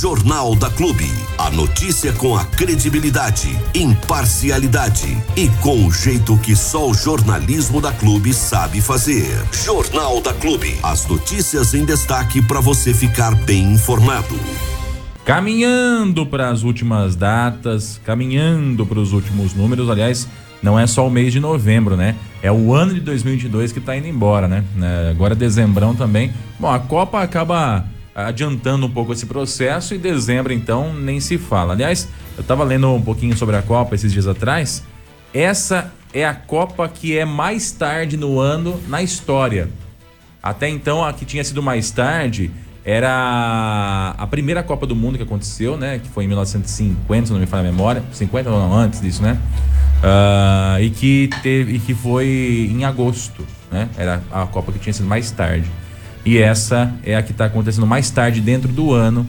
Jornal da Clube. A notícia com a credibilidade, imparcialidade e com o jeito que só o jornalismo da Clube sabe fazer. Jornal da Clube. As notícias em destaque para você ficar bem informado. Caminhando para as últimas datas, caminhando para os últimos números, aliás, não é só o mês de novembro, né? É o ano de 2022 que está indo embora, né? É, agora dezembrão também. Bom, a Copa acaba adiantando um pouco esse processo e dezembro então nem se fala. Aliás, eu estava lendo um pouquinho sobre a Copa esses dias atrás. Essa é a Copa que é mais tarde no ano na história. Até então a que tinha sido mais tarde era a primeira Copa do Mundo que aconteceu, né? Que foi em 1950, se não me falha a memória. 50 ou não, antes disso, né? Uh, e que teve e que foi em agosto, né? Era a Copa que tinha sido mais tarde. E essa é a que está acontecendo mais tarde dentro do ano,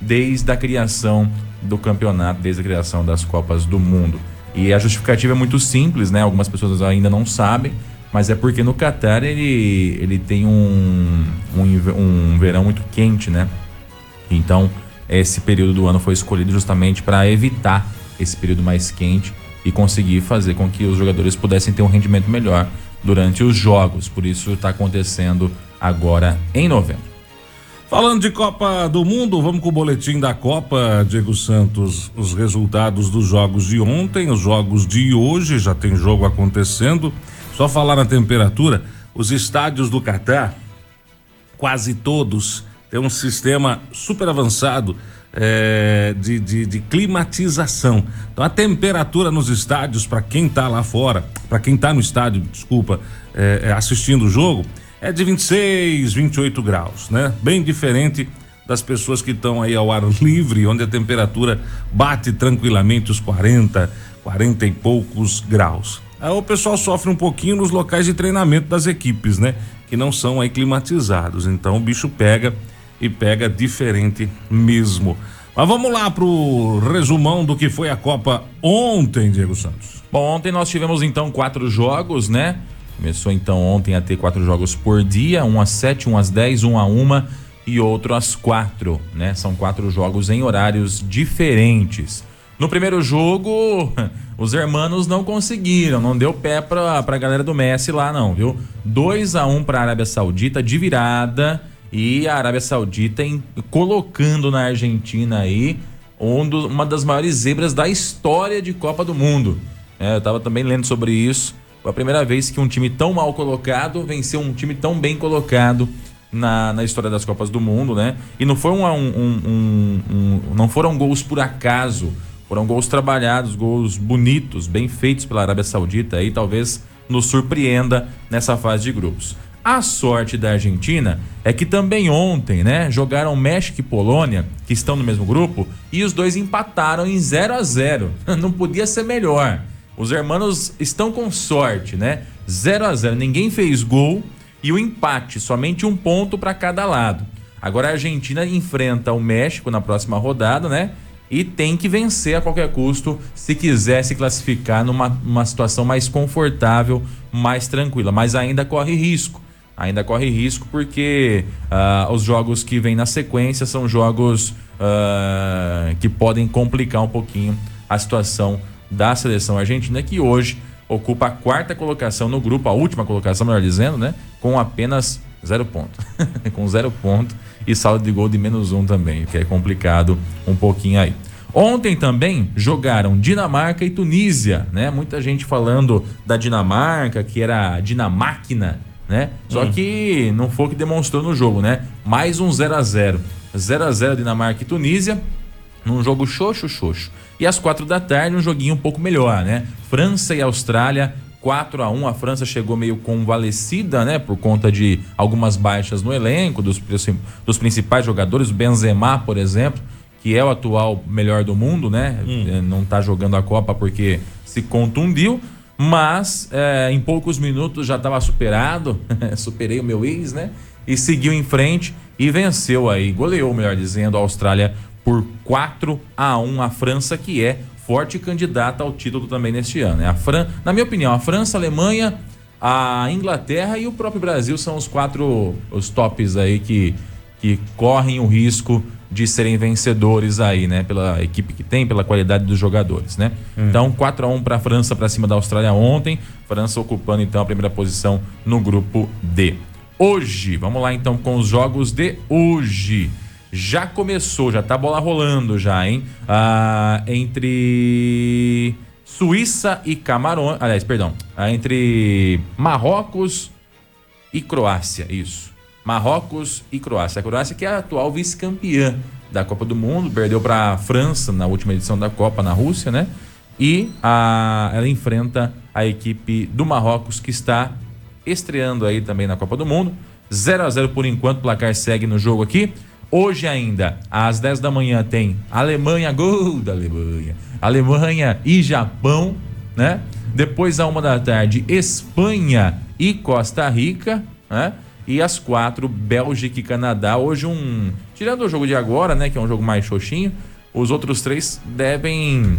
desde a criação do campeonato, desde a criação das Copas do Mundo. E a justificativa é muito simples, né? Algumas pessoas ainda não sabem, mas é porque no Catar ele, ele tem um, um, um verão muito quente, né? Então, esse período do ano foi escolhido justamente para evitar esse período mais quente e conseguir fazer com que os jogadores pudessem ter um rendimento melhor durante os jogos. Por isso está acontecendo agora em novembro. Falando de Copa do Mundo, vamos com o boletim da Copa, Diego Santos. Os resultados dos jogos de ontem, os jogos de hoje, já tem jogo acontecendo. Só falar na temperatura, os estádios do Catar, quase todos, têm um sistema super avançado é, de, de, de, climatização. Então a temperatura nos estádios, para quem está lá fora, para quem está no estádio, desculpa, é, assistindo o jogo, é de 26, 28 graus, né? Bem diferente das pessoas que estão aí ao ar livre, onde a temperatura bate tranquilamente os 40, 40 e poucos graus. Aí o pessoal sofre um pouquinho nos locais de treinamento das equipes, né? Que não são aí climatizados. Então o bicho pega e pega diferente mesmo. Mas vamos lá pro resumão do que foi a Copa ontem, Diego Santos. Bom, ontem nós tivemos então quatro jogos, né? Começou então ontem a ter quatro jogos por dia, um às sete, um às dez, um a uma e outro às quatro, né? São quatro jogos em horários diferentes. No primeiro jogo, os hermanos não conseguiram, não deu pé pra, pra galera do Messi lá não, viu? 2 a 1 um para a Arábia Saudita de virada e a Arábia Saudita em, colocando na Argentina aí um do, uma das maiores zebras da história de Copa do Mundo. É, eu tava também lendo sobre isso. Foi a primeira vez que um time tão mal colocado venceu um time tão bem colocado na, na história das Copas do Mundo, né? E não foi um, um, um, não foram gols por acaso, foram gols trabalhados, gols bonitos, bem feitos pela Arábia Saudita aí talvez nos surpreenda nessa fase de grupos. A sorte da Argentina é que também ontem, né, jogaram México e Polônia, que estão no mesmo grupo, e os dois empataram em 0 a 0. Não podia ser melhor. Os hermanos estão com sorte, né? 0 a 0 ninguém fez gol e o empate, somente um ponto para cada lado. Agora a Argentina enfrenta o México na próxima rodada, né? E tem que vencer a qualquer custo se quiser se classificar numa, numa situação mais confortável, mais tranquila. Mas ainda corre risco. Ainda corre risco porque uh, os jogos que vêm na sequência são jogos uh, que podem complicar um pouquinho a situação da seleção argentina, que hoje ocupa a quarta colocação no grupo, a última colocação, melhor dizendo, né? Com apenas zero ponto. com zero ponto e saldo de gol de menos um também, que é complicado um pouquinho aí. Ontem também jogaram Dinamarca e Tunísia, né? Muita gente falando da Dinamarca, que era a Dinamáquina, né? Só hum. que não foi o que demonstrou no jogo, né? Mais um 0 a 0 0 a 0 Dinamarca e Tunísia, num jogo xoxo, xoxo. E às quatro da tarde, um joguinho um pouco melhor, né? França e Austrália, 4 a 1 A França chegou meio convalescida, né? Por conta de algumas baixas no elenco, dos, dos principais jogadores, o Benzema, por exemplo, que é o atual melhor do mundo, né? Hum. É, não tá jogando a Copa porque se contundiu. Mas é, em poucos minutos já estava superado, superei o meu ex, né? E seguiu em frente e venceu aí, goleou, melhor dizendo, a Austrália por 4 a 1 a França, que é forte candidata ao título também neste ano. É a Fran... Na minha opinião, a França, a Alemanha, a Inglaterra e o próprio Brasil são os quatro os tops aí que, que correm o risco de serem vencedores aí, né? Pela equipe que tem, pela qualidade dos jogadores, né? Hum. Então, 4 a 1 para a França para cima da Austrália ontem. França ocupando então a primeira posição no grupo D. Hoje, vamos lá então com os jogos de hoje. Já começou, já tá a bola rolando já, hein? Ah, entre Suíça e Camarões, aliás, perdão, ah, entre Marrocos e Croácia, isso. Marrocos e Croácia. A Croácia que é a atual vice-campeã da Copa do Mundo, perdeu para a França na última edição da Copa na Rússia, né? E a, ela enfrenta a equipe do Marrocos que está estreando aí também na Copa do Mundo. 0 a 0 por enquanto, o placar segue no jogo aqui. Hoje ainda, às 10 da manhã, tem Alemanha, gol da Alemanha. Alemanha e Japão, né? Depois, à uma da tarde, Espanha e Costa Rica, né? E às quatro, Bélgica e Canadá. Hoje um. Tirando o jogo de agora, né? Que é um jogo mais xoxinho, os outros três devem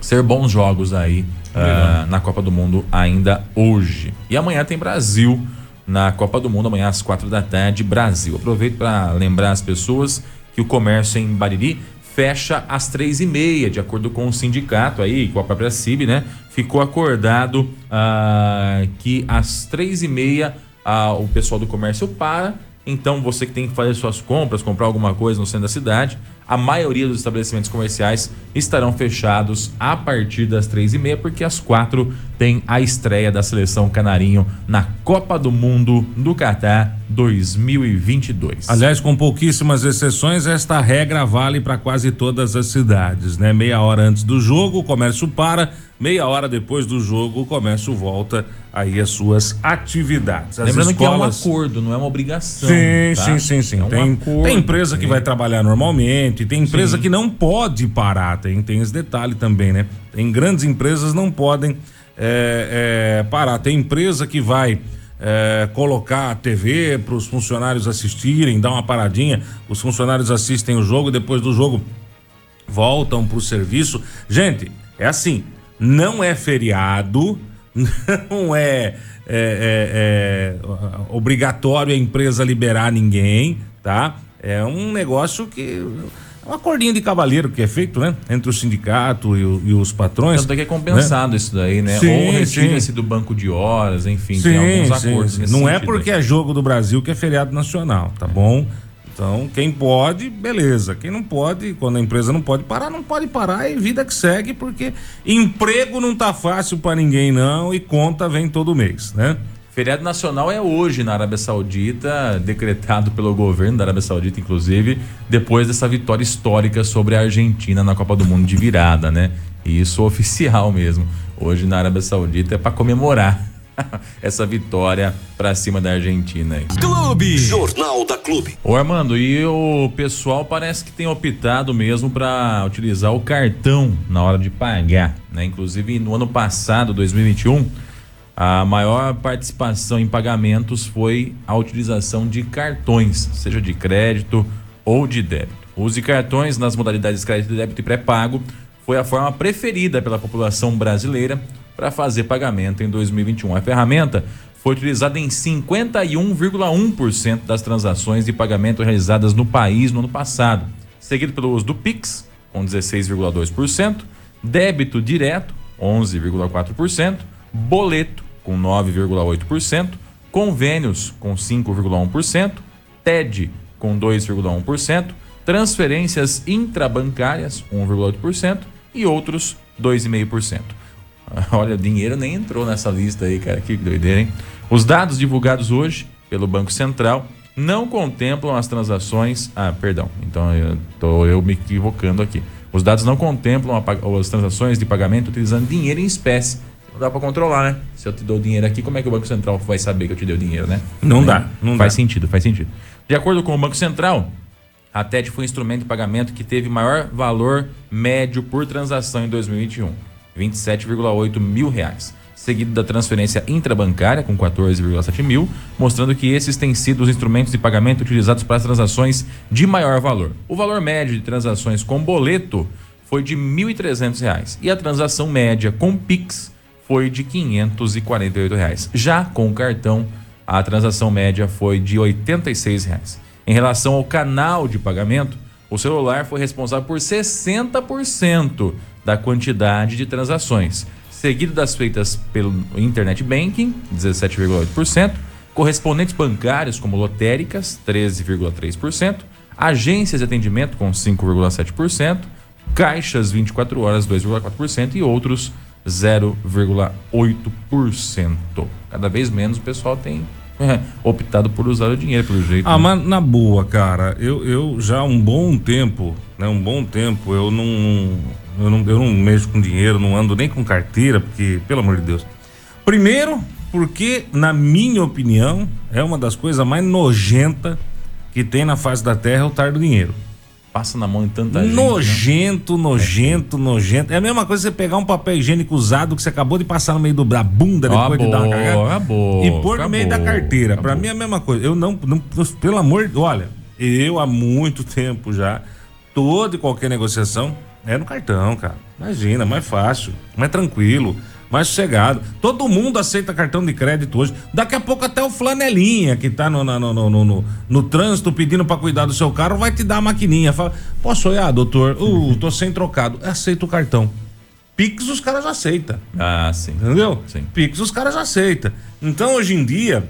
ser bons jogos aí uh, na Copa do Mundo ainda hoje. E amanhã tem Brasil na Copa do Mundo, amanhã às quatro da tarde, Brasil. Aproveito para lembrar as pessoas que o comércio em Bariri fecha às três e meia, de acordo com o sindicato aí, com a própria CIB, né? Ficou acordado uh, que às três e meia uh, o pessoal do comércio para. Então você que tem que fazer suas compras, comprar alguma coisa no centro da cidade, a maioria dos estabelecimentos comerciais estarão fechados a partir das três e meia, porque às quatro tem a estreia da seleção canarinho na Copa do Mundo do Catar 2022. Aliás, com pouquíssimas exceções, esta regra vale para quase todas as cidades, né? Meia hora antes do jogo, o comércio para, meia hora depois do jogo, o comércio volta aí as suas atividades. As Lembrando escolas... que é um acordo, não é uma obrigação. Sim, tá? sim, sim, sim. É um tem, acordo, tem empresa que vai trabalhar normalmente, tem empresa sim. que não pode parar, tem, tem esse detalhe também, né? Tem grandes empresas não podem é, é, parar. Tem empresa que vai é, colocar a TV para os funcionários assistirem, dar uma paradinha, os funcionários assistem o jogo, depois do jogo voltam para o serviço. Gente, é assim, não é feriado não é, é, é, é, obrigatório a empresa liberar ninguém, tá? É um negócio que. É um acordinho de cavaleiro que é feito, né? Entre o sindicato e, o, e os patrões. Tanto é que é compensado né? isso daí, né? Sim, Ou retira-se do banco de horas, enfim, sim, tem alguns acordos. Sim, Não é porque aí. é jogo do Brasil que é feriado nacional, tá bom? Então, quem pode, beleza. Quem não pode, quando a empresa não pode parar, não pode parar e vida que segue, porque emprego não tá fácil para ninguém não e conta vem todo mês, né? Feriado nacional é hoje na Arábia Saudita, decretado pelo governo da Arábia Saudita, inclusive, depois dessa vitória histórica sobre a Argentina na Copa do Mundo de virada, né? E isso oficial mesmo. Hoje na Arábia Saudita é para comemorar essa vitória para cima da Argentina. Clube Jornal da Clube. Ô Armando, e o pessoal parece que tem optado mesmo para utilizar o cartão na hora de pagar, né? Inclusive no ano passado, 2021, a maior participação em pagamentos foi a utilização de cartões, seja de crédito ou de débito. Use cartões nas modalidades crédito, débito e pré-pago foi a forma preferida pela população brasileira para fazer pagamento em 2021. A ferramenta foi utilizada em 51,1% das transações de pagamento realizadas no país no ano passado, seguido pelo uso do Pix, com 16,2%, débito direto, 11,4%, boleto, com 9,8%, convênios, com 5,1%, TED, com 2,1%, transferências intrabancárias, 1,8% e outros, 2,5%. Olha, dinheiro nem entrou nessa lista aí, cara. Que doideira, hein? Os dados divulgados hoje pelo Banco Central não contemplam as transações. Ah, perdão. Então eu tô eu me equivocando aqui. Os dados não contemplam as transações de pagamento utilizando dinheiro em espécie. Não dá para controlar, né? Se eu te dou dinheiro aqui, como é que o Banco Central vai saber que eu te dei o dinheiro, né? Não né? dá, não faz dá. sentido, faz sentido. De acordo com o Banco Central, a TED foi um instrumento de pagamento que teve maior valor médio por transação em 2021. 27,8 mil reais, seguido da transferência intrabancária com 14,7 mil, mostrando que esses têm sido os instrumentos de pagamento utilizados para as transações de maior valor. O valor médio de transações com boleto foi de 1.300 reais, e a transação média com Pix foi de 548 reais. Já com o cartão, a transação média foi de 86 reais. Em relação ao canal de pagamento, O celular foi responsável por 60% da quantidade de transações, seguido das feitas pelo Internet Banking, 17,8%, correspondentes bancários como lotéricas, 13,3%, agências de atendimento com 5,7%, caixas 24 horas 2,4% e outros 0,8%. Cada vez menos o pessoal tem optado por usar o dinheiro pelo jeito. Ah, né? mas na boa, cara, eu, eu já há um bom tempo, né, um bom tempo, eu não, eu não eu não mexo com dinheiro, não ando nem com carteira, porque pelo amor de Deus. Primeiro, porque na minha opinião, é uma das coisas mais nojenta que tem na face da terra é o tar do dinheiro passa na mão em tanta gente. Nojento, né? nojento, nojento. É a mesma coisa você pegar um papel higiênico usado que você acabou de passar no meio do, da bunda depois acabou, de dar uma cagada. Acabou, e pôr no meio da carteira. Para mim é a mesma coisa. Eu não, não, pelo amor, olha, eu há muito tempo já, toda e qualquer negociação é no cartão, cara. Imagina, mais fácil, mais tranquilo mais sossegado. Todo mundo aceita cartão de crédito hoje. Daqui a pouco até o flanelinha que tá no, no, no, no, no, no trânsito pedindo para cuidar do seu carro vai te dar a maquininha. Fala, posso olhar, doutor? Uh, tô sem trocado. Aceita o cartão. Pix os caras aceitam. Ah, sim. Entendeu? Sim. Pix os caras aceitam. Então hoje em dia,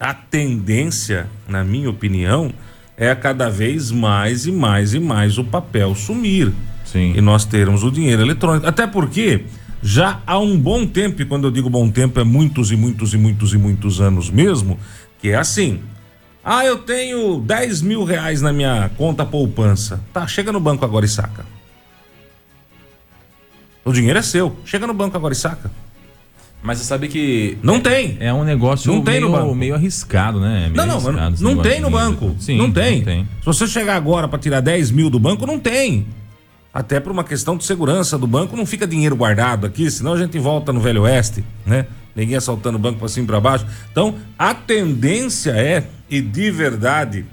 a tendência, na minha opinião, é cada vez mais e mais e mais o papel sumir. Sim. E nós termos o dinheiro eletrônico. Até porque já há um bom tempo, e quando eu digo bom tempo é muitos e muitos e muitos e muitos anos mesmo, que é assim. Ah, eu tenho 10 mil reais na minha conta poupança. Tá, chega no banco agora e saca. O dinheiro é seu. Chega no banco agora e saca. Mas você sabe que. Não tem. É um negócio não tem meio, no banco. meio arriscado, né? Meio não, não, não, não tem no banco. Sim, não tem. não tem. Se você chegar agora para tirar 10 mil do banco, não tem até por uma questão de segurança do banco, não fica dinheiro guardado aqui, senão a gente volta no Velho Oeste, né? Ninguém assaltando o banco para cima e para baixo. Então, a tendência é, e de verdade,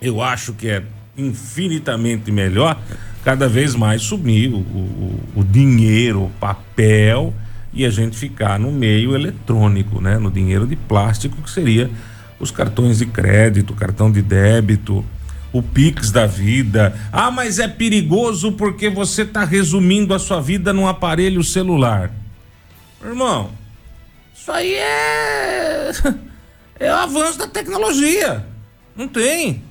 eu acho que é infinitamente melhor, cada vez mais subir o, o, o dinheiro, o papel, e a gente ficar no meio eletrônico, né? No dinheiro de plástico, que seria os cartões de crédito, cartão de débito, o Pix da vida. Ah, mas é perigoso porque você está resumindo a sua vida num aparelho celular. Irmão, isso aí é. É o avanço da tecnologia. Não tem.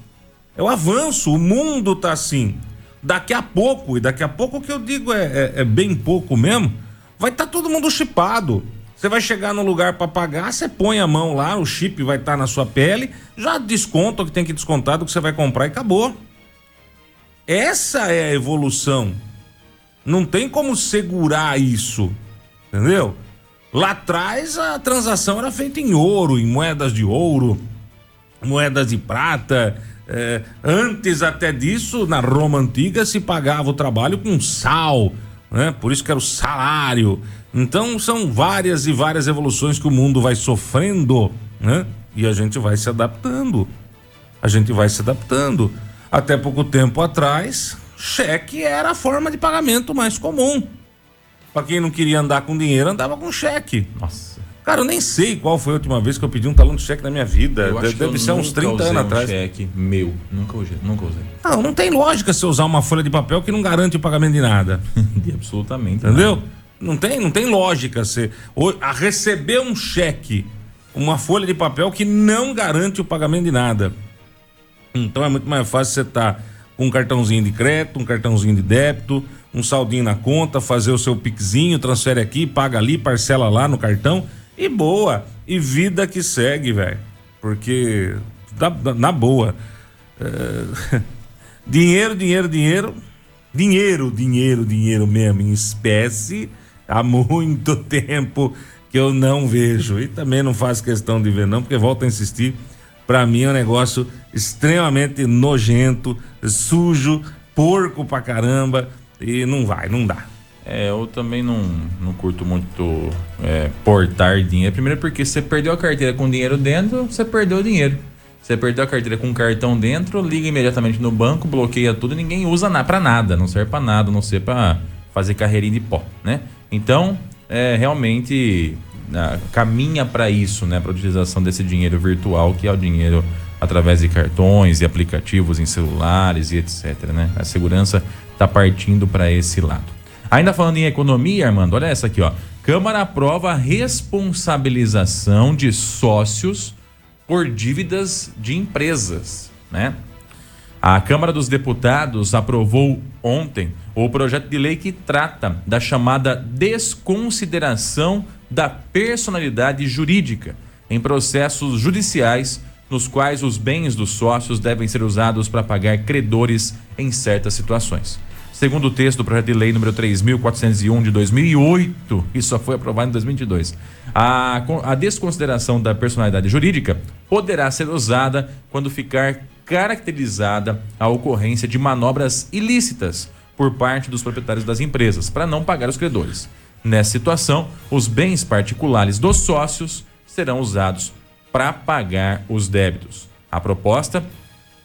É o avanço. O mundo tá assim. Daqui a pouco, e daqui a pouco o que eu digo é, é, é bem pouco mesmo, vai estar tá todo mundo chipado. Você vai chegar no lugar para pagar, você põe a mão lá, o chip vai estar tá na sua pele, já desconta o que tem que descontar do que você vai comprar e acabou. Essa é a evolução. Não tem como segurar isso, entendeu? Lá atrás a transação era feita em ouro, em moedas de ouro, moedas de prata. É, antes até disso, na Roma antiga se pagava o trabalho com sal, né? Por isso que era o salário. Então são várias e várias evoluções que o mundo vai sofrendo, né? E a gente vai se adaptando. A gente vai se adaptando. Até pouco tempo atrás, cheque era a forma de pagamento mais comum. Para quem não queria andar com dinheiro, andava com cheque. Nossa. Cara, eu nem sei qual foi a última vez que eu pedi um talão de cheque na minha vida. Eu Deve, deve ser uns 30 anos um atrás. cheque meu. Nunca usei, nunca usei. Não, não tem lógica você usar uma folha de papel que não garante o pagamento de nada. de absolutamente Entendeu? Nada. Não tem, não tem lógica você a receber um cheque, uma folha de papel que não garante o pagamento de nada. Então é muito mais fácil você estar tá com um cartãozinho de crédito, um cartãozinho de débito, um saldinho na conta, fazer o seu piquezinho, transfere aqui, paga ali, parcela lá no cartão e boa. E vida que segue, velho. Porque na, na boa. É... dinheiro, dinheiro, dinheiro. Dinheiro, dinheiro, dinheiro mesmo, em espécie há muito tempo que eu não vejo e também não faço questão de ver não, porque volto a insistir, para mim é um negócio extremamente nojento, sujo, porco pra caramba e não vai, não dá. É, eu também não, não curto muito é, portar dinheiro. Primeiro porque você perdeu a carteira com dinheiro dentro, você perdeu o dinheiro. Você perdeu a carteira com cartão dentro, liga imediatamente no banco, bloqueia tudo, ninguém usa nada para nada, não serve para nada, não ser para fazer carreirinha de pó, né? Então, é, realmente caminha para isso, né? Para utilização desse dinheiro virtual, que é o dinheiro através de cartões e aplicativos em celulares e etc. Né? A segurança está partindo para esse lado. Ainda falando em economia, Armando, olha essa aqui, ó. Câmara aprova a responsabilização de sócios por dívidas de empresas, né? A Câmara dos Deputados aprovou ontem o projeto de lei que trata da chamada desconsideração da personalidade jurídica em processos judiciais nos quais os bens dos sócios devem ser usados para pagar credores em certas situações. Segundo o texto do projeto de lei número 3.401 de 2008, e só foi aprovado em 2022, a, a desconsideração da personalidade jurídica poderá ser usada quando ficar caracterizada a ocorrência de manobras ilícitas por parte dos proprietários das empresas para não pagar os credores. Nessa situação, os bens particulares dos sócios serão usados para pagar os débitos. A proposta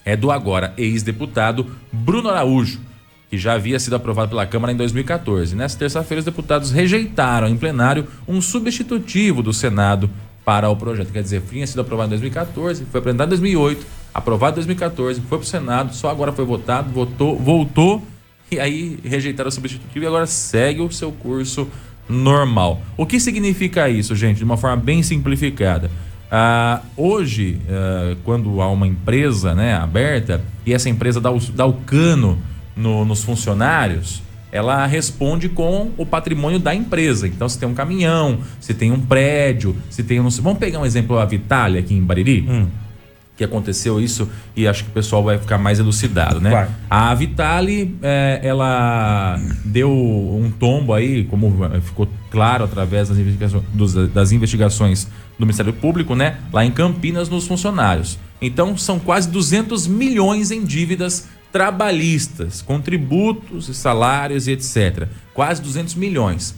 é do agora ex-deputado Bruno Araújo, que já havia sido aprovado pela Câmara em 2014. Nessa terça-feira, os deputados rejeitaram em plenário um substitutivo do Senado para o projeto. Quer dizer, tinha sido aprovado em 2014, foi apresentado em 2008, aprovado em 2014, foi para o Senado, só agora foi votado, votou, voltou e aí rejeitaram o substitutivo e agora segue o seu curso normal. O que significa isso, gente? De uma forma bem simplificada. Ah, hoje, ah, quando há uma empresa né, aberta e essa empresa dá o, dá o cano no, nos funcionários, ela responde com o patrimônio da empresa. Então, se tem um caminhão, se tem um prédio, se tem um. Vamos pegar um exemplo a Vitalia aqui em Bariri? Hum. Que aconteceu isso e acho que o pessoal vai ficar mais elucidado, né? Vai. A Vitale, é, ela deu um tombo aí, como ficou claro através das investigações, dos, das investigações do Ministério Público, né? Lá em Campinas, nos funcionários. Então, são quase 200 milhões em dívidas trabalhistas, com tributos e salários e etc. Quase 200 milhões.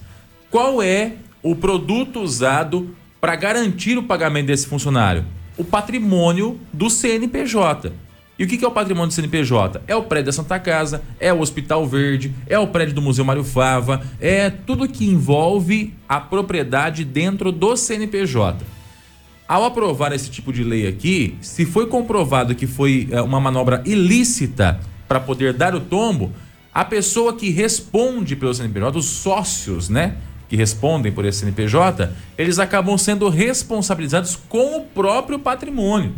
Qual é o produto usado para garantir o pagamento desse funcionário? O patrimônio do CNPJ. E o que é o patrimônio do CNPJ? É o prédio da Santa Casa, é o Hospital Verde, é o prédio do Museu Mário Fava, é tudo que envolve a propriedade dentro do CNPJ. Ao aprovar esse tipo de lei aqui, se foi comprovado que foi é, uma manobra ilícita para poder dar o tombo, a pessoa que responde pelo CNPJ, os sócios, né, que respondem por esse CNPJ, eles acabam sendo responsabilizados com o próprio patrimônio.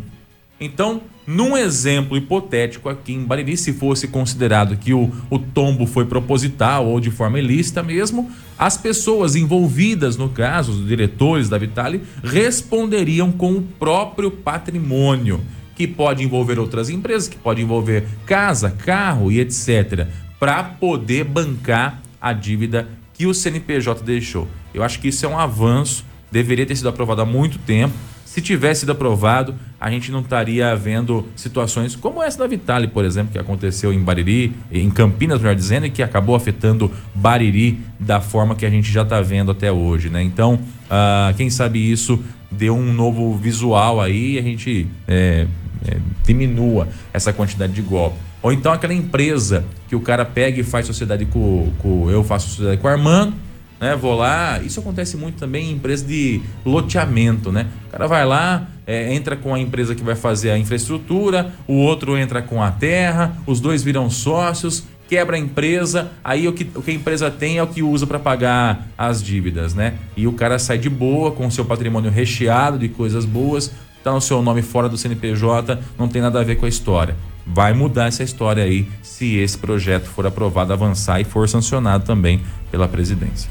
Então, num exemplo hipotético aqui em Bariri, se fosse considerado que o, o tombo foi proposital ou de forma ilícita mesmo, as pessoas envolvidas no caso, os diretores da Vitale, responderiam com o próprio patrimônio, que pode envolver outras empresas, que pode envolver casa, carro e etc., para poder bancar a dívida que o CNPJ deixou. Eu acho que isso é um avanço, deveria ter sido aprovado há muito tempo se tivesse sido aprovado, a gente não estaria vendo situações como essa da Vitale, por exemplo, que aconteceu em Bariri, em Campinas, melhor dizendo, e que acabou afetando Bariri da forma que a gente já está vendo até hoje, né? Então, uh, quem sabe isso deu um novo visual aí e a gente é, é, diminua essa quantidade de golpe. Ou então aquela empresa que o cara pega e faz sociedade com, com eu faço sociedade com o Armando, né? Vou lá, isso acontece muito também em empresas de loteamento, né? O cara vai lá, é, entra com a empresa que vai fazer a infraestrutura, o outro entra com a terra, os dois viram sócios, quebra a empresa, aí o que, o que a empresa tem é o que usa para pagar as dívidas, né? E o cara sai de boa, com o seu patrimônio recheado de coisas boas, tá o seu nome fora do CNPJ, não tem nada a ver com a história. Vai mudar essa história aí se esse projeto for aprovado, avançar e for sancionado também pela presidência.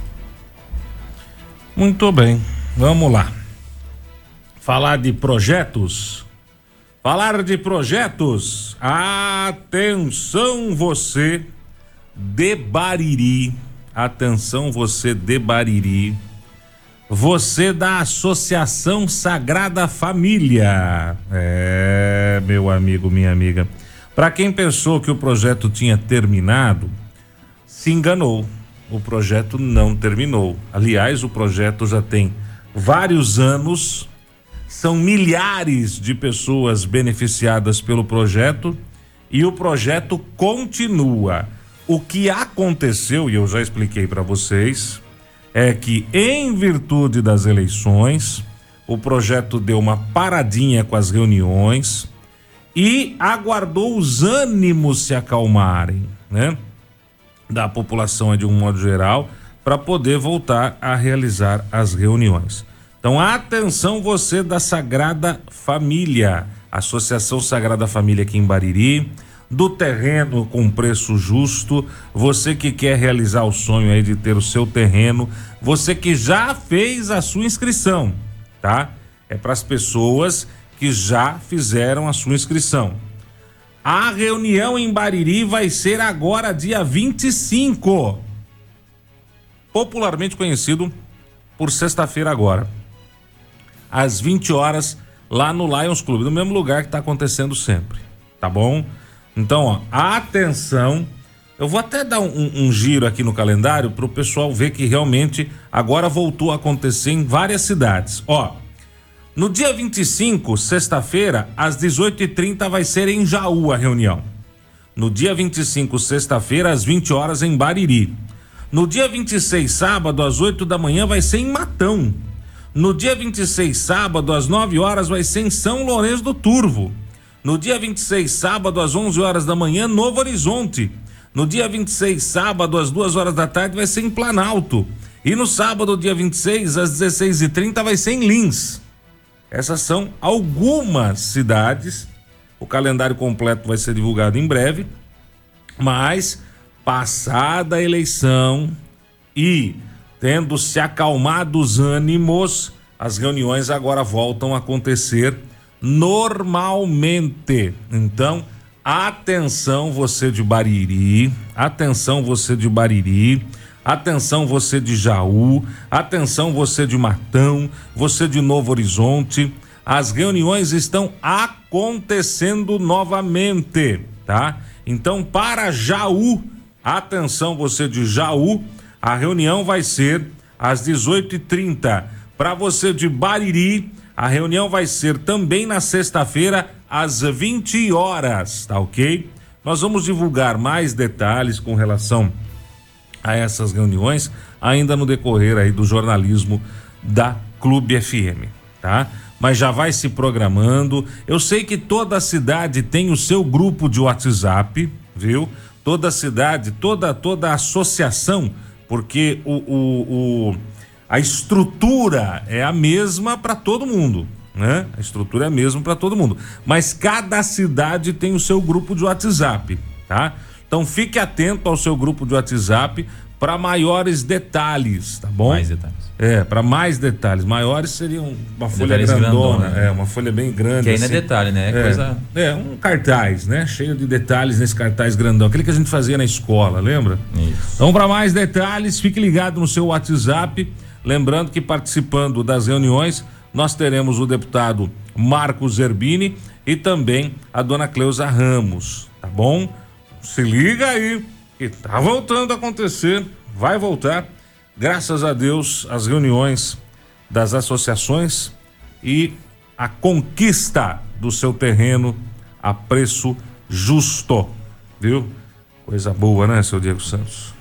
Muito bem, vamos lá. Falar de projetos. Falar de projetos. Atenção você de Bariri. Atenção você de Bariri. Você da Associação Sagrada Família. É, meu amigo, minha amiga. Para quem pensou que o projeto tinha terminado, se enganou o projeto não terminou. Aliás, o projeto já tem vários anos, são milhares de pessoas beneficiadas pelo projeto e o projeto continua. O que aconteceu, e eu já expliquei para vocês, é que, em virtude das eleições, o projeto deu uma paradinha com as reuniões e aguardou os ânimos se acalmarem, né? Da população de um modo geral, para poder voltar a realizar as reuniões. Então, atenção você da Sagrada Família, Associação Sagrada Família aqui em Bariri, do terreno com preço justo, você que quer realizar o sonho aí de ter o seu terreno, você que já fez a sua inscrição, tá? É para as pessoas que já fizeram a sua inscrição. A reunião em Bariri vai ser agora dia 25. Popularmente conhecido por sexta-feira agora. Às 20 horas lá no Lions Club, no mesmo lugar que está acontecendo sempre, tá bom? Então, ó, atenção. Eu vou até dar um, um giro aqui no calendário para o pessoal ver que realmente agora voltou a acontecer em várias cidades. Ó, no dia 25, sexta-feira, às 18h30, vai ser em Jaú a reunião. No dia 25, sexta-feira, às 20 horas, em Bariri. No dia 26, sábado, às 8 da manhã, vai ser em Matão. No dia 26, sábado, às 9 horas, vai ser em São Lourenço do Turvo. No dia 26, sábado, às 11 horas da manhã, Novo Horizonte. No dia 26, sábado, às 2 horas da tarde, vai ser em Planalto. E no sábado, dia 26, às 16h30, vai ser em Lins. Essas são algumas cidades. O calendário completo vai ser divulgado em breve. Mas, passada a eleição e tendo se acalmado os ânimos, as reuniões agora voltam a acontecer normalmente. Então, atenção você de Bariri, atenção você de Bariri, atenção você de Jaú, atenção você de Matão, você de Novo Horizonte. As reuniões estão acontecendo novamente, tá? Então, para Jaú, atenção você de Jaú, a reunião vai ser às 18h30. Para você de Bariri, a reunião vai ser também na sexta-feira, às 20 horas, tá ok? Nós vamos divulgar mais detalhes com relação a essas reuniões ainda no decorrer aí do jornalismo da Clube FM, tá? Mas já vai se programando. Eu sei que toda cidade tem o seu grupo de WhatsApp, viu? Toda cidade, toda toda associação, porque o, o, o a estrutura é a mesma para todo mundo, né? A estrutura é a mesma para todo mundo, mas cada cidade tem o seu grupo de WhatsApp, tá? Então fique atento ao seu grupo de WhatsApp para maiores detalhes, tá bom? Mais detalhes. É, para mais detalhes. Maiores seriam uma folha grandona, grandona né? é, uma folha bem grande. Que ainda é assim. é detalhe, né? É, Coisa... é, um cartaz, né? Cheio de detalhes nesse cartaz grandão. Aquele que a gente fazia na escola, lembra? Isso. Então, para mais detalhes, fique ligado no seu WhatsApp Lembrando que participando das reuniões, nós teremos o deputado Marcos Zerbini e também a dona Cleusa Ramos, tá bom? Se liga aí, que tá voltando a acontecer, vai voltar. Graças a Deus, as reuniões das associações e a conquista do seu terreno a preço justo, viu? Coisa boa, né, seu Diego Santos?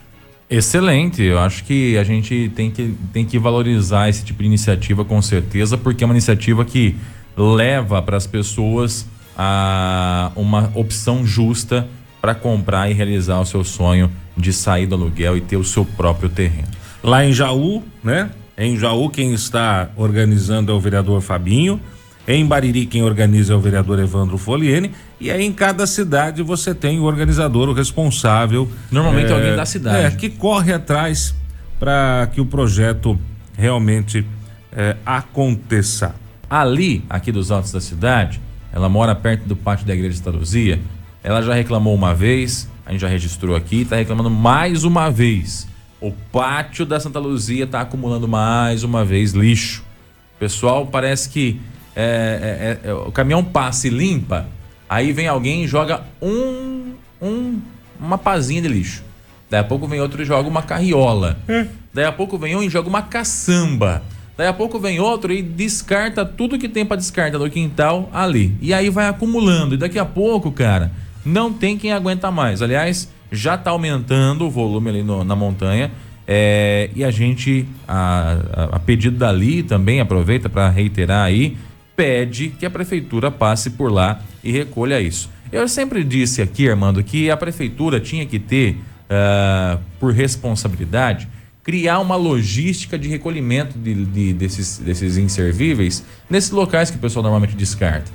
Excelente, eu acho que a gente tem que, tem que valorizar esse tipo de iniciativa com certeza, porque é uma iniciativa que leva para as pessoas a uma opção justa para comprar e realizar o seu sonho de sair do aluguel e ter o seu próprio terreno. Lá em Jaú, né? Em Jaú, quem está organizando é o vereador Fabinho. Em Bariri, quem organiza é o vereador Evandro Foliene. E aí, em cada cidade, você tem o organizador, o responsável. Normalmente é, alguém da cidade. É, que corre atrás para que o projeto realmente é, aconteça. Ali, aqui dos altos da cidade, ela mora perto do pátio da igreja de Santa Luzia. Ela já reclamou uma vez, a gente já registrou aqui, está reclamando mais uma vez. O pátio da Santa Luzia está acumulando mais uma vez lixo. O pessoal parece que é, é, é, o caminhão passa e limpa, aí vem alguém e joga um, um, uma pazinha de lixo. Daí a pouco vem outro e joga uma carriola. Hum. Daí a pouco vem um e joga uma caçamba. Daí a pouco vem outro e descarta tudo que tem para descartar no quintal ali. E aí vai acumulando. E daqui a pouco, cara, não tem quem aguenta mais. Aliás, já tá aumentando o volume ali no, na montanha. É, e a gente, a, a, a pedido dali também, aproveita para reiterar aí pede que a prefeitura passe por lá e recolha isso. Eu sempre disse aqui, Armando, que a prefeitura tinha que ter, uh, por responsabilidade, criar uma logística de recolhimento de, de, desses, desses inservíveis nesses locais que o pessoal normalmente descarta.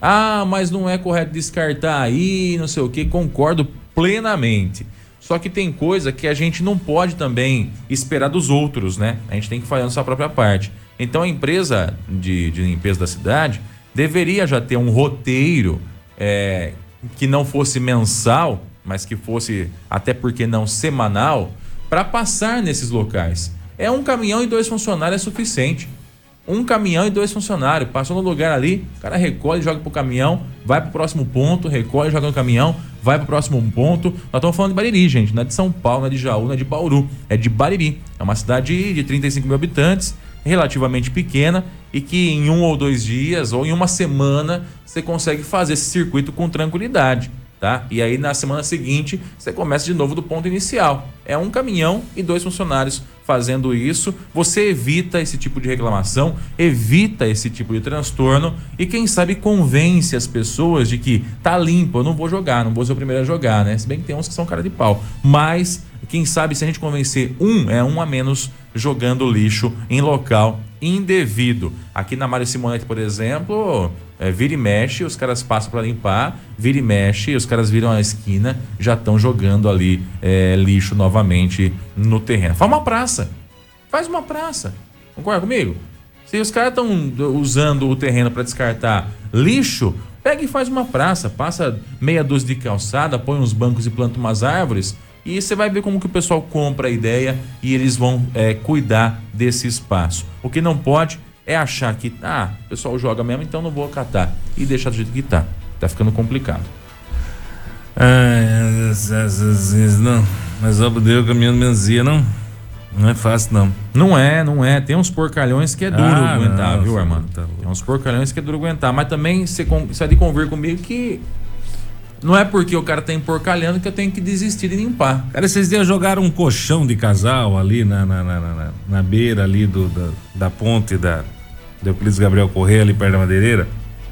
Ah, mas não é correto descartar aí, não sei o que, concordo plenamente. Só que tem coisa que a gente não pode também esperar dos outros, né? A gente tem que fazer a nossa própria parte. Então a empresa de, de limpeza da cidade deveria já ter um roteiro é, que não fosse mensal, mas que fosse até porque não semanal, para passar nesses locais. É um caminhão e dois funcionários é suficiente. Um caminhão e dois funcionários. Passou no lugar ali, o cara recolhe, joga pro caminhão, vai pro próximo ponto, recolhe, joga no caminhão, vai pro próximo ponto. Nós estamos falando de Bariri, gente. Não é de São Paulo, não é de Jaú, não é de Bauru. É de Bariri. É uma cidade de 35 mil habitantes relativamente pequena e que em um ou dois dias ou em uma semana você consegue fazer esse circuito com tranquilidade. Tá? E aí na semana seguinte você começa de novo do ponto inicial. É um caminhão e dois funcionários fazendo isso. Você evita esse tipo de reclamação, evita esse tipo de transtorno e quem sabe convence as pessoas de que tá limpo, eu não vou jogar, não vou ser o primeiro a jogar, né? Se bem que tem uns que são cara de pau. Mas quem sabe se a gente convencer um, é um a menos jogando lixo em local indevido. Aqui na Mário Simonete, por exemplo, é, vira e mexe, os caras passam para limpar, vira e mexe, os caras viram a esquina, já estão jogando ali é, lixo novamente no terreno. Faz uma praça. Faz uma praça. Concorda comigo? Se os caras estão usando o terreno para descartar lixo, pega e faz uma praça, passa meia dúzia de calçada, põe uns bancos e planta umas árvores e você vai ver como que o pessoal compra a ideia e eles vão é, cuidar desse espaço. O que não pode é achar que, ah, o pessoal joga mesmo, então não vou acatar. E deixar do jeito que tá. Tá ficando complicado. Ah, não. Mas ó, Deus caminhando menzia, não. Não é fácil, não. Não é, não é. Tem uns porcalhões que é duro ah, aguentar, não, viu, Armando? Tá Tem uns porcalhões que é duro aguentar. Mas também você, você vai de convir comigo que não é porque o cara tá emporcalhando que eu tenho que desistir de limpar. Cara, vocês iam jogar um colchão de casal ali na, na, na, na, na beira ali do, da, da ponte da Euclides Gabriel Correia ali perto da madeireira.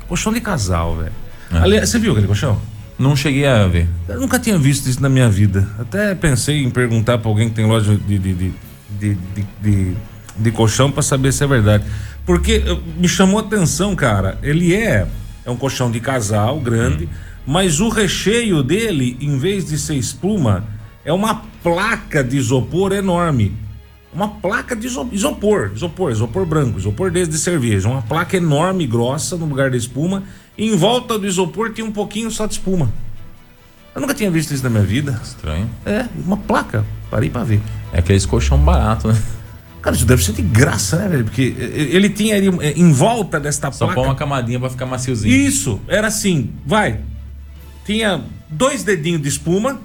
Colchão de casal, velho. Ah. Ali, você viu aquele colchão? Não cheguei a ver. Eu nunca tinha visto isso na minha vida. Até pensei em perguntar pra alguém que tem loja de, de, de, de, de, de, de colchão para saber se é verdade. Porque me chamou a atenção, cara. Ele é, é um colchão de casal grande. Hum mas o recheio dele, em vez de ser espuma, é uma placa de isopor enorme. Uma placa de isopor, isopor, isopor branco, isopor desde de cerveja. Uma placa enorme, grossa, no lugar da espuma. E em volta do isopor tinha um pouquinho só de espuma. Eu nunca tinha visto isso na minha vida. Estranho. É, uma placa. Parei pra ver. É aqueles colchão barato, né? Cara, isso deve ser de graça, né, velho? Porque ele tinha ali eh, em volta desta Só placa. Só pôr uma camadinha pra ficar maciozinho. Isso, era assim, vai, tinha dois dedinhos de espuma,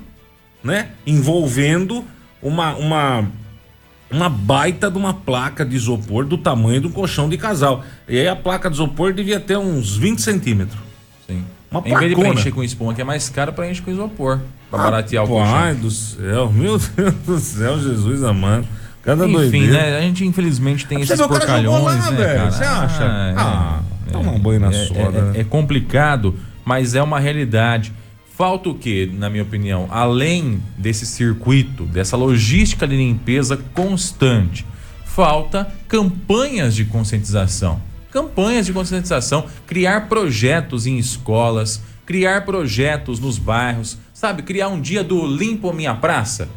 né? Envolvendo uma, uma, uma baita de uma placa de isopor do tamanho do colchão de casal. E aí a placa de isopor devia ter uns 20 centímetros. Sim. Uma em vez de preencher com espuma, que é mais caro, preenche com isopor. Pra ah, baratear o colchão. Ai do céu, meu Deus do céu, Jesus amado. Cada Enfim, doideira. né? A gente infelizmente tem esses porcalhões, lá, né, cara? Você acha? Ah, é, ah é, toma um banho na é, soda. É, né? é complicado mas é uma realidade. Falta o que, na minha opinião? Além desse circuito, dessa logística de limpeza constante, falta campanhas de conscientização. Campanhas de conscientização, criar projetos em escolas, criar projetos nos bairros, sabe? Criar um dia do Limpo Minha Praça.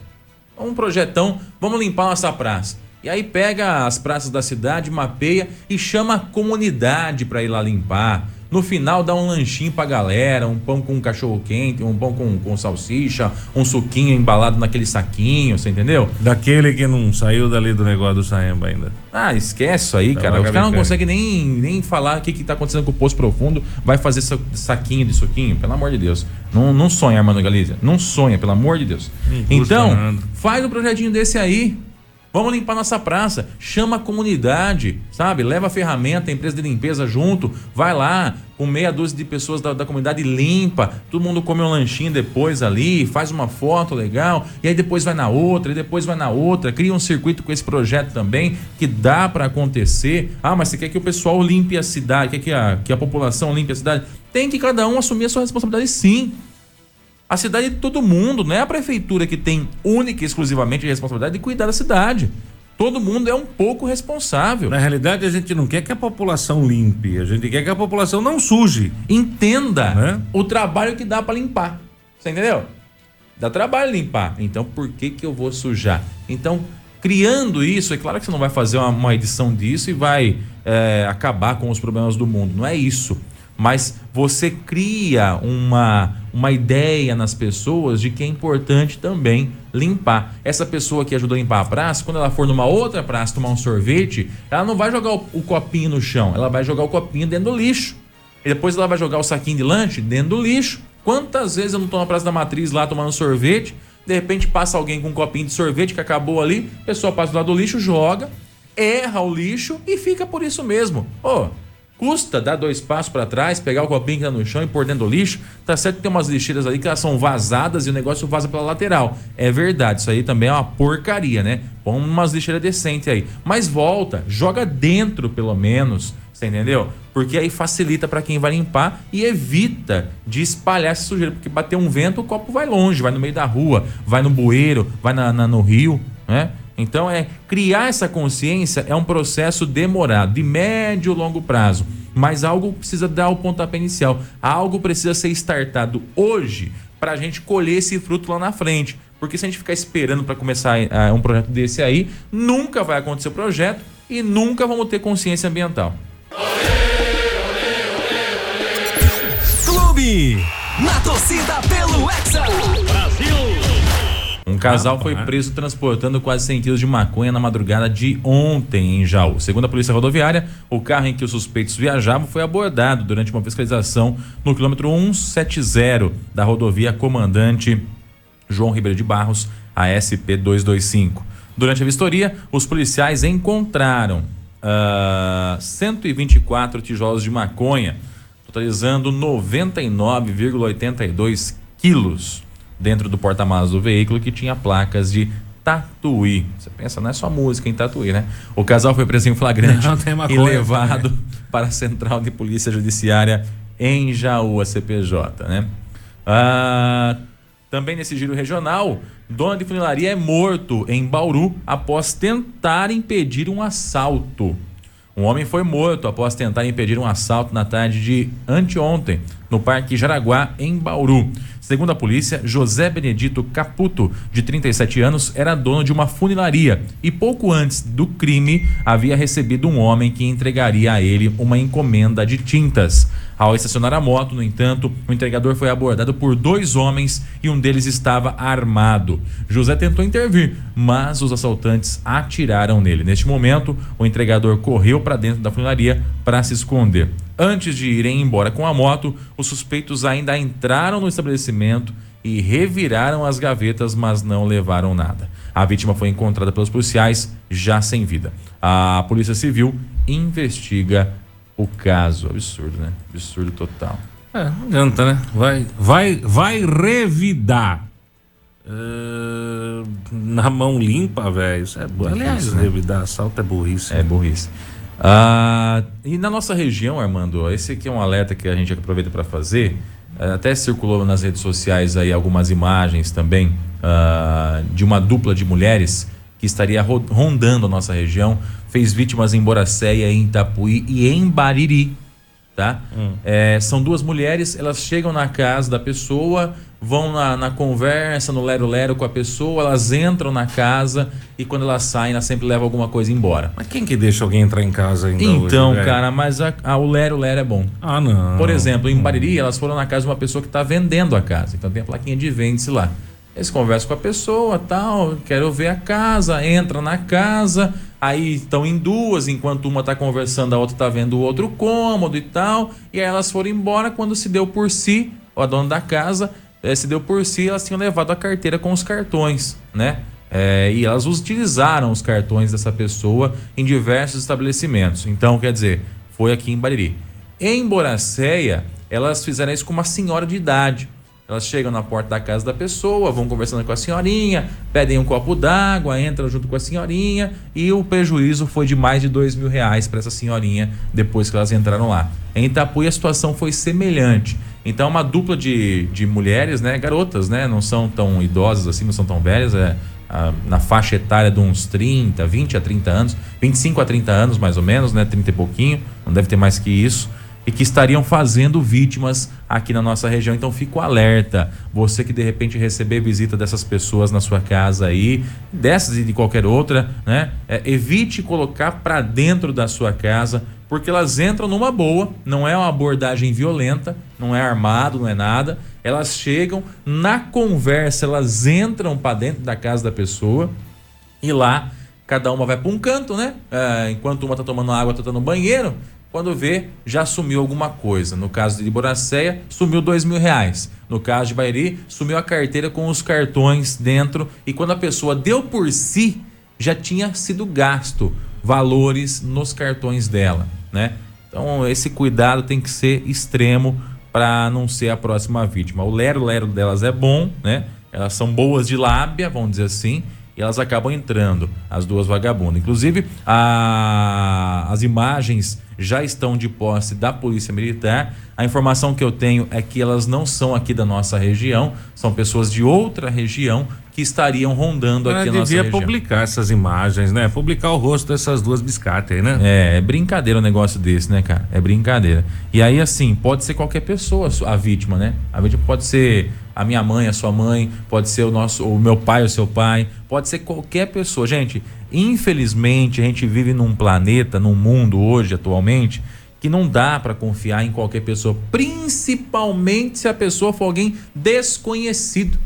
Um projetão, vamos limpar nossa praça. E aí pega as praças da cidade, mapeia e chama a comunidade para ir lá limpar no final dá um lanchinho pra galera, um pão com cachorro quente, um pão com, com salsicha, um suquinho embalado naquele saquinho, você entendeu? Daquele que não saiu dali do negócio do Saemba ainda. Ah, esquece isso aí, cara. Os caras não conseguem nem, nem falar o que, que tá acontecendo com o Poço Profundo, vai fazer saquinho de suquinho, pelo amor de Deus. Não, não sonha, Armando Galizia. Não sonha, pelo amor de Deus. então, faz um projetinho desse aí. Vamos limpar nossa praça. Chama a comunidade, sabe? Leva a ferramenta, a empresa de limpeza junto. Vai lá, com meia dúzia de pessoas da, da comunidade limpa, todo mundo come um lanchinho depois ali, faz uma foto legal, e aí depois vai na outra, e depois vai na outra, cria um circuito com esse projeto também, que dá para acontecer. Ah, mas você quer que o pessoal limpe a cidade, quer que a, que a população limpe a cidade? Tem que cada um assumir a sua responsabilidade sim. A cidade é de todo mundo, não é a prefeitura que tem única e exclusivamente a responsabilidade de cuidar da cidade. Todo mundo é um pouco responsável. Na realidade, a gente não quer que a população limpe, a gente quer que a população não suje. Entenda né? o trabalho que dá para limpar. Você entendeu? Dá trabalho limpar. Então, por que que eu vou sujar? Então, criando isso, é claro que você não vai fazer uma, uma edição disso e vai é, acabar com os problemas do mundo. Não é isso mas você cria uma, uma ideia nas pessoas de que é importante também limpar. Essa pessoa que ajuda a limpar a praça, quando ela for numa outra praça tomar um sorvete, ela não vai jogar o, o copinho no chão, ela vai jogar o copinho dentro do lixo. E depois ela vai jogar o saquinho de lanche dentro do lixo. Quantas vezes eu não estou na Praça da Matriz lá tomando sorvete, de repente passa alguém com um copinho de sorvete que acabou ali, a pessoa passa do lado do lixo, joga, erra o lixo e fica por isso mesmo. Ô, oh, Custa dar dois passos para trás, pegar o copinho que tá no chão e pôr dentro do lixo. Tá certo que tem umas lixeiras ali que elas são vazadas e o negócio vaza pela lateral. É verdade, isso aí também é uma porcaria, né? Põe umas lixeiras decentes aí. Mas volta, joga dentro pelo menos. Você entendeu? Porque aí facilita para quem vai limpar e evita de espalhar essa sujeira. Porque bater um vento, o copo vai longe, vai no meio da rua, vai no bueiro, vai na, na no rio, né? Então é criar essa consciência é um processo demorado, de médio e longo prazo, mas algo precisa dar o pontapé inicial, algo precisa ser startado hoje para a gente colher esse fruto lá na frente. Porque se a gente ficar esperando para começar uh, um projeto desse aí, nunca vai acontecer o projeto e nunca vamos ter consciência ambiental. Clube na torcida pelo Hexa. Um casal foi preso transportando quase 100 quilos de maconha na madrugada de ontem em Jaú. Segundo a Polícia Rodoviária, o carro em que os suspeitos viajavam foi abordado durante uma fiscalização no quilômetro 170 da rodovia Comandante João Ribeiro de Barros, a SP 225. Durante a vistoria, os policiais encontraram uh, ah, 124 tijolos de maconha, totalizando 99,82 quilos dentro do porta-malas do veículo que tinha placas de Tatuí. Você pensa, não é só música em Tatuí, né? O casal foi preso em flagrante e levado também. para a Central de Polícia Judiciária em Jaú, a CPJ, né? Ah, também nesse giro regional, dona de funilaria é morto em Bauru após tentar impedir um assalto. Um homem foi morto após tentar impedir um assalto na tarde de anteontem no Parque Jaraguá, em Bauru. Segundo a polícia, José Benedito Caputo, de 37 anos, era dono de uma funilaria e pouco antes do crime havia recebido um homem que entregaria a ele uma encomenda de tintas. Ao estacionar a moto, no entanto, o entregador foi abordado por dois homens e um deles estava armado. José tentou intervir, mas os assaltantes atiraram nele. Neste momento, o entregador correu para dentro da funilaria para se esconder. Antes de irem embora com a moto, os suspeitos ainda entraram no estabelecimento e reviraram as gavetas, mas não levaram nada. A vítima foi encontrada pelos policiais já sem vida. A Polícia Civil investiga o caso. Absurdo, né? Absurdo total. É, não adianta, né? Vai, vai, vai revidar. Uh, na mão limpa, velho. Isso é Aliás, né? revidar assalto é burrice. É burrice. Ah, e na nossa região, Armando, esse aqui é um alerta que a gente aproveita para fazer. Eh, até circulou nas redes sociais aí algumas imagens também ah, de uma dupla de mulheres que estaria rondando a nossa região, fez vítimas em Boracéia, em Itapuí e em Bariri tá? Hum. É, são duas mulheres, elas chegam na casa da pessoa, vão na, na conversa, no lero-lero com a pessoa, elas entram na casa e quando elas saem, elas sempre levam alguma coisa embora. Mas quem que deixa alguém entrar em casa ainda Então, hoje, cara, mas a, a, o lero-lero é bom. Ah, não. Por exemplo, em Bariri, elas foram na casa de uma pessoa que está vendendo a casa. Então tem a plaquinha de vende-se lá. Eles conversam com a pessoa, tal, quero ver a casa, entra na casa, aí estão em duas, enquanto uma está conversando, a outra está vendo o outro cômodo e tal, e aí elas foram embora quando se deu por si, a dona da casa eh, se deu por si, elas tinham levado a carteira com os cartões, né? É, e elas utilizaram os cartões dessa pessoa em diversos estabelecimentos. Então, quer dizer, foi aqui em Bariri. Em Boracéia, elas fizeram isso com uma senhora de idade. Elas chegam na porta da casa da pessoa, vão conversando com a senhorinha, pedem um copo d'água, entram junto com a senhorinha e o prejuízo foi de mais de dois mil reais para essa senhorinha depois que elas entraram lá. Em Itapuí a situação foi semelhante. Então uma dupla de, de mulheres, né, garotas, né, não são tão idosas assim, não são tão velhas, é, a, na faixa etária de uns 30, 20 a 30 anos, 25 a 30 anos mais ou menos, né, 30 e pouquinho, não deve ter mais que isso e que estariam fazendo vítimas aqui na nossa região. Então fico alerta, você que de repente receber visita dessas pessoas na sua casa aí, dessas e de qualquer outra, né? É, evite colocar para dentro da sua casa, porque elas entram numa boa, não é uma abordagem violenta, não é armado, não é nada. Elas chegam na conversa, elas entram para dentro da casa da pessoa e lá cada uma vai para um canto, né? É, enquanto uma tá tomando água, tá no banheiro, quando vê, já sumiu alguma coisa. No caso de Boracéia, sumiu dois mil reais. No caso de Bairi, sumiu a carteira com os cartões dentro. E quando a pessoa deu por si, já tinha sido gasto valores nos cartões dela, né? Então esse cuidado tem que ser extremo para não ser a próxima vítima. O lero lero delas é bom, né? Elas são boas de lábia, vamos dizer assim, e elas acabam entrando, as duas vagabundas. Inclusive, a, as imagens já estão de posse da Polícia Militar. A informação que eu tenho é que elas não são aqui da nossa região, são pessoas de outra região que estariam rondando aqui na nossa região. devia publicar essas imagens, né? Publicar o rosto dessas duas biscatas aí, né? É, é brincadeira um negócio desse, né, cara? É brincadeira. E aí, assim, pode ser qualquer pessoa a vítima, né? A vítima pode ser a minha mãe, a sua mãe, pode ser o nosso, o meu pai, o seu pai, pode ser qualquer pessoa. Gente, infelizmente a gente vive num planeta, num mundo hoje, atualmente, que não dá para confiar em qualquer pessoa, principalmente se a pessoa for alguém desconhecido.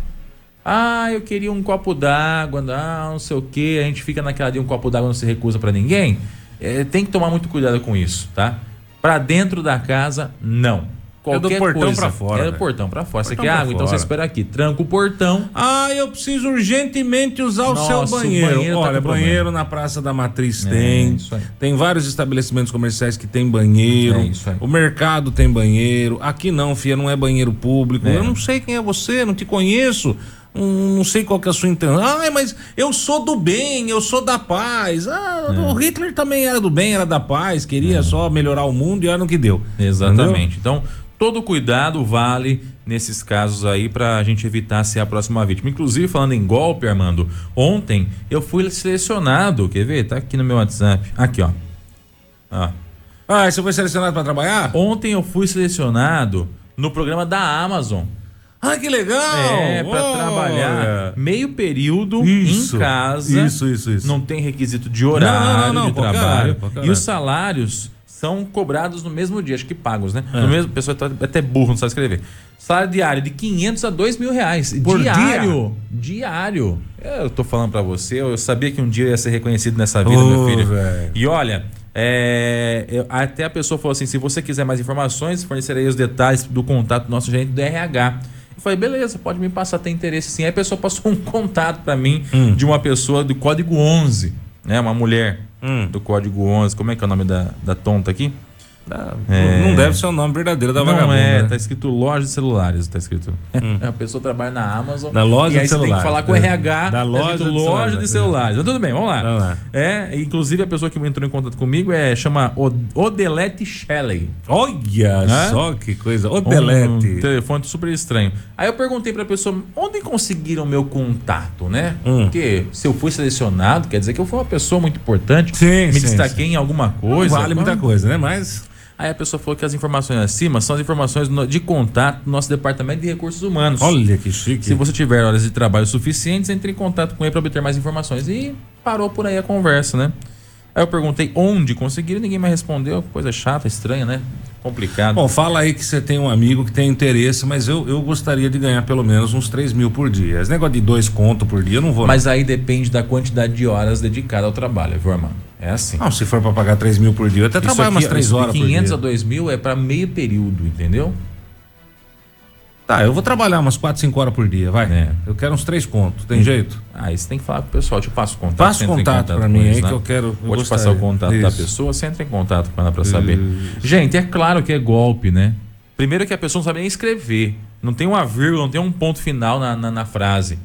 Ah, eu queria um copo d'água, ah, não sei o que, a gente fica naquela de um copo d'água não se recusa para ninguém. É, tem que tomar muito cuidado com isso, tá? Para dentro da casa, não. Qualquer é do portão para fora. É do portão para fora. Você quer água? Então você espera aqui. Tranca o portão. Ah, eu preciso urgentemente usar Nossa, o seu banheiro. O banheiro tá Olha, tá banheiro na Praça da Matriz é, tem. Tem vários estabelecimentos comerciais que tem banheiro. É isso aí. O mercado tem banheiro. Aqui não, fia, não é banheiro público. É. Eu não sei quem é você, não te conheço não sei qual que é a sua intenção. Ah, mas eu sou do bem, eu sou da paz. Ah, é. o Hitler também era do bem, era da paz, queria é. só melhorar o mundo e era no que deu. Exatamente. Entendeu? Então, todo cuidado vale nesses casos aí para a gente evitar ser a próxima vítima. Inclusive, falando em golpe, Armando, ontem eu fui selecionado, quer ver? Tá aqui no meu WhatsApp. Aqui, ó. Ah, ah você foi selecionado para trabalhar? Ontem eu fui selecionado no programa da Amazon. Ah, que legal! É, para trabalhar meio período isso, em casa. Isso, isso, isso. Não tem requisito de horário não, não, não, de trabalho. e os salários são cobrados no mesmo dia, acho que pagos, né? É. No mesmo, a pessoa tá até burro, não sabe escrever. Salário diário de 500 a 2 mil reais. Por diário. Dia? Diário. Eu tô falando para você, eu sabia que um dia eu ia ser reconhecido nessa vida, oh, meu filho. Véio. E olha, é, até a pessoa falou assim: se você quiser mais informações, fornecerei os detalhes do contato do nosso gerente do RH. Eu falei, beleza, pode me passar, tem interesse sim. Aí a pessoa passou um contato para mim hum. de uma pessoa do código 11, né? Uma mulher hum. do código 11. Como é que é o nome da, da tonta aqui? É... Não deve ser o nome verdadeiro da não vagabunda. Não é, né? tá escrito loja de celulares, tá escrito. Hum. a pessoa trabalha na Amazon. Na loja e aí de celulares. tem que falar com o RH. Da loja, de, loja celulares. de celulares. Mas tudo bem, vamos lá. vamos lá. É, inclusive a pessoa que entrou em contato comigo é chama Odelete Shelley. Olha é? só que coisa. Odelete. Um telefone super estranho. Aí eu perguntei pra pessoa onde conseguiram meu contato, né? Hum. Porque se eu fui selecionado, quer dizer que eu fui uma pessoa muito importante. Sim, me sim, destaquei sim. em alguma coisa. Não vale muita coisa, né? Mas Aí a pessoa falou que as informações acima são as informações de contato do nosso departamento de recursos humanos. Olha que chique. Se você tiver horas de trabalho suficientes, entre em contato com ele para obter mais informações. E parou por aí a conversa, né? Aí eu perguntei onde conseguiram, ninguém mais respondeu. Coisa chata, estranha, né? Complicado. Bom, fala aí que você tem um amigo que tem interesse, mas eu, eu gostaria de ganhar pelo menos uns 3 mil por dia. Esse negócio de dois contos por dia eu não vou. Mas não. aí depende da quantidade de horas dedicadas ao trabalho, viu, Armando? É assim. Não, se for para pagar 3 mil por dia, eu até trabalho umas 3 horas. De 500 a 2 mil é para meio período, entendeu? Tá, eu vou trabalhar umas 4, 5 horas por dia, vai. É. Eu quero uns três contos, tem hum. jeito? Ah, você tem que falar com o pessoal, te passo o contato. Passa contato, contato pra mim aí né? que eu quero. Eu te passar o contato Isso. da pessoa, você entra em contato com ela pra saber. Isso. Gente, é claro que é golpe, né? Primeiro que a pessoa não sabe nem escrever. Não tem uma vírgula, não tem um ponto final na, na, na frase.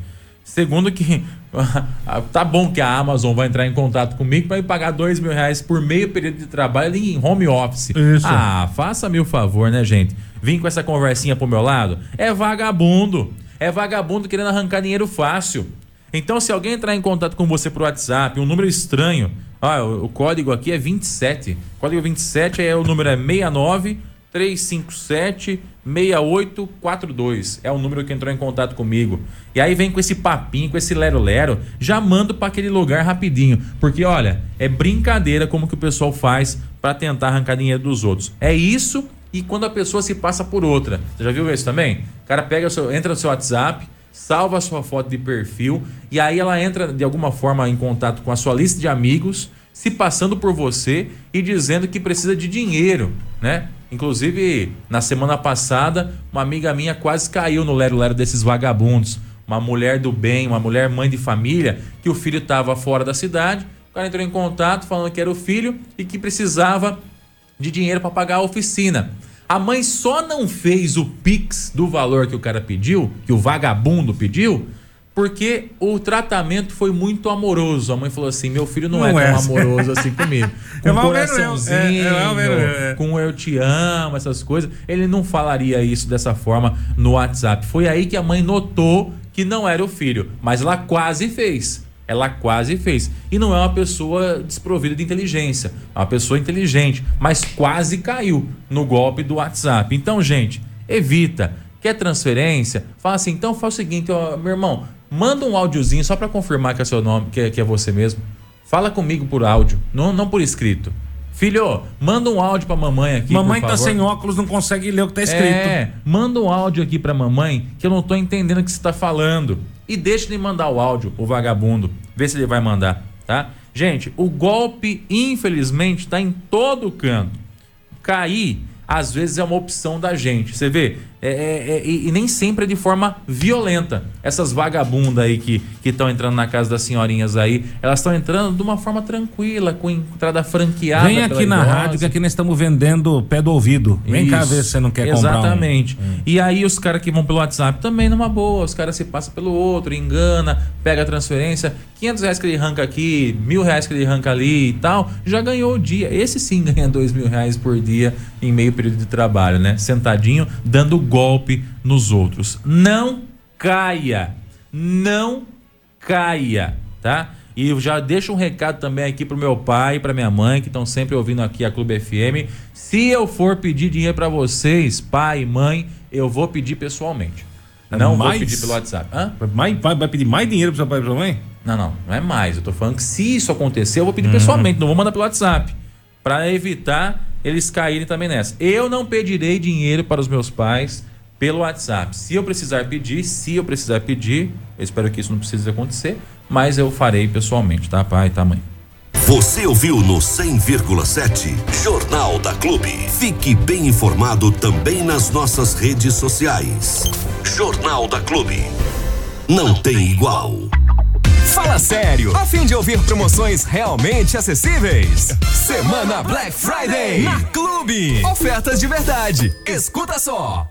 Segundo que tá bom que a Amazon vai entrar em contato comigo para me pagar dois mil reais por meio período de trabalho em home office. Isso. Ah, faça-me o favor, né, gente? Vim com essa conversinha pro meu lado. É vagabundo. É vagabundo querendo arrancar dinheiro fácil. Então, se alguém entrar em contato com você por WhatsApp, um número estranho, ah, o, o código aqui é 27. O código 27 é o número é 69 357 6842. É o número que entrou em contato comigo. E aí vem com esse papinho, com esse lero-lero, já mando para aquele lugar rapidinho. Porque olha, é brincadeira como que o pessoal faz para tentar arrancar dinheiro dos outros. É isso e quando a pessoa se passa por outra. Você já viu isso também? O cara pega seu, entra no seu WhatsApp, salva a sua foto de perfil e aí ela entra de alguma forma em contato com a sua lista de amigos, se passando por você e dizendo que precisa de dinheiro, né? Inclusive, na semana passada, uma amiga minha quase caiu no lero-lero desses vagabundos. Uma mulher do bem, uma mulher mãe de família, que o filho estava fora da cidade. O cara entrou em contato falando que era o filho e que precisava de dinheiro para pagar a oficina. A mãe só não fez o pix do valor que o cara pediu, que o vagabundo pediu, porque o tratamento foi muito amoroso. A mãe falou assim: meu filho não, não é, é, tão amoroso assim comigo. Com é um coraçãozinho, é, é, com eu te amo, essas coisas. Ele não falaria isso dessa forma no WhatsApp. Foi aí que a mãe notou que não era o filho, mas ela quase fez. Ela quase fez. E não é uma pessoa desprovida de inteligência, é uma pessoa inteligente, mas quase caiu no golpe do WhatsApp. Então, gente, evita. Quer transferência? Fala assim, então faz o seguinte, ó, meu irmão, Manda um áudiozinho só para confirmar que é seu nome, que é, que é você mesmo. Fala comigo por áudio, não, não por escrito. Filho, manda um áudio pra mamãe aqui. Mamãe tá sem óculos, não consegue ler o que tá escrito. É, manda um áudio aqui pra mamãe que eu não tô entendendo o que você tá falando. E deixa ele mandar o áudio, o vagabundo. Vê se ele vai mandar, tá? Gente, o golpe, infelizmente, tá em todo canto. Cair, às vezes, é uma opção da gente. Você vê, é, é, é, e, e, nem sempre é de forma violenta. Essas vagabundas aí que estão entrando na casa das senhorinhas aí, elas estão entrando de uma forma tranquila, com entrada franqueada. Vem aqui na idosa. rádio que aqui nós estamos vendendo pé do ouvido. Vem Isso, cá ver se você não quer exatamente. comprar. Exatamente. Um... E aí os caras que vão pelo WhatsApp também numa boa. Os caras se passam pelo outro, engana, pega a transferência, 500 reais que ele arranca aqui, mil reais que ele arranca ali e tal, já ganhou o dia. Esse sim ganha dois mil reais por dia em meio período de trabalho, né? Sentadinho, dando golpe nos outros. Não caia, não caia, tá? E eu já deixo um recado também aqui pro meu pai e pra minha mãe que estão sempre ouvindo aqui a Clube FM. Se eu for pedir dinheiro para vocês, pai e mãe, eu vou pedir pessoalmente. É não mais? vou pedir pelo WhatsApp. Hã? Vai, vai, vai pedir mais dinheiro pro seu pai e pra sua mãe? Não, não, não é mais. Eu tô falando que se isso acontecer, eu vou pedir uhum. pessoalmente, não vou mandar pelo WhatsApp. para evitar eles caírem também nessa. Eu não pedirei dinheiro para os meus pais pelo WhatsApp. Se eu precisar pedir, se eu precisar pedir, eu espero que isso não precise acontecer, mas eu farei pessoalmente, tá, pai, tá, mãe? Você ouviu no 100,7 Jornal da Clube. Fique bem informado também nas nossas redes sociais. Jornal da Clube. Não tem igual. Fala sério, a fim de ouvir promoções realmente acessíveis. Semana Black Friday na Clube. Ofertas de verdade. Escuta só.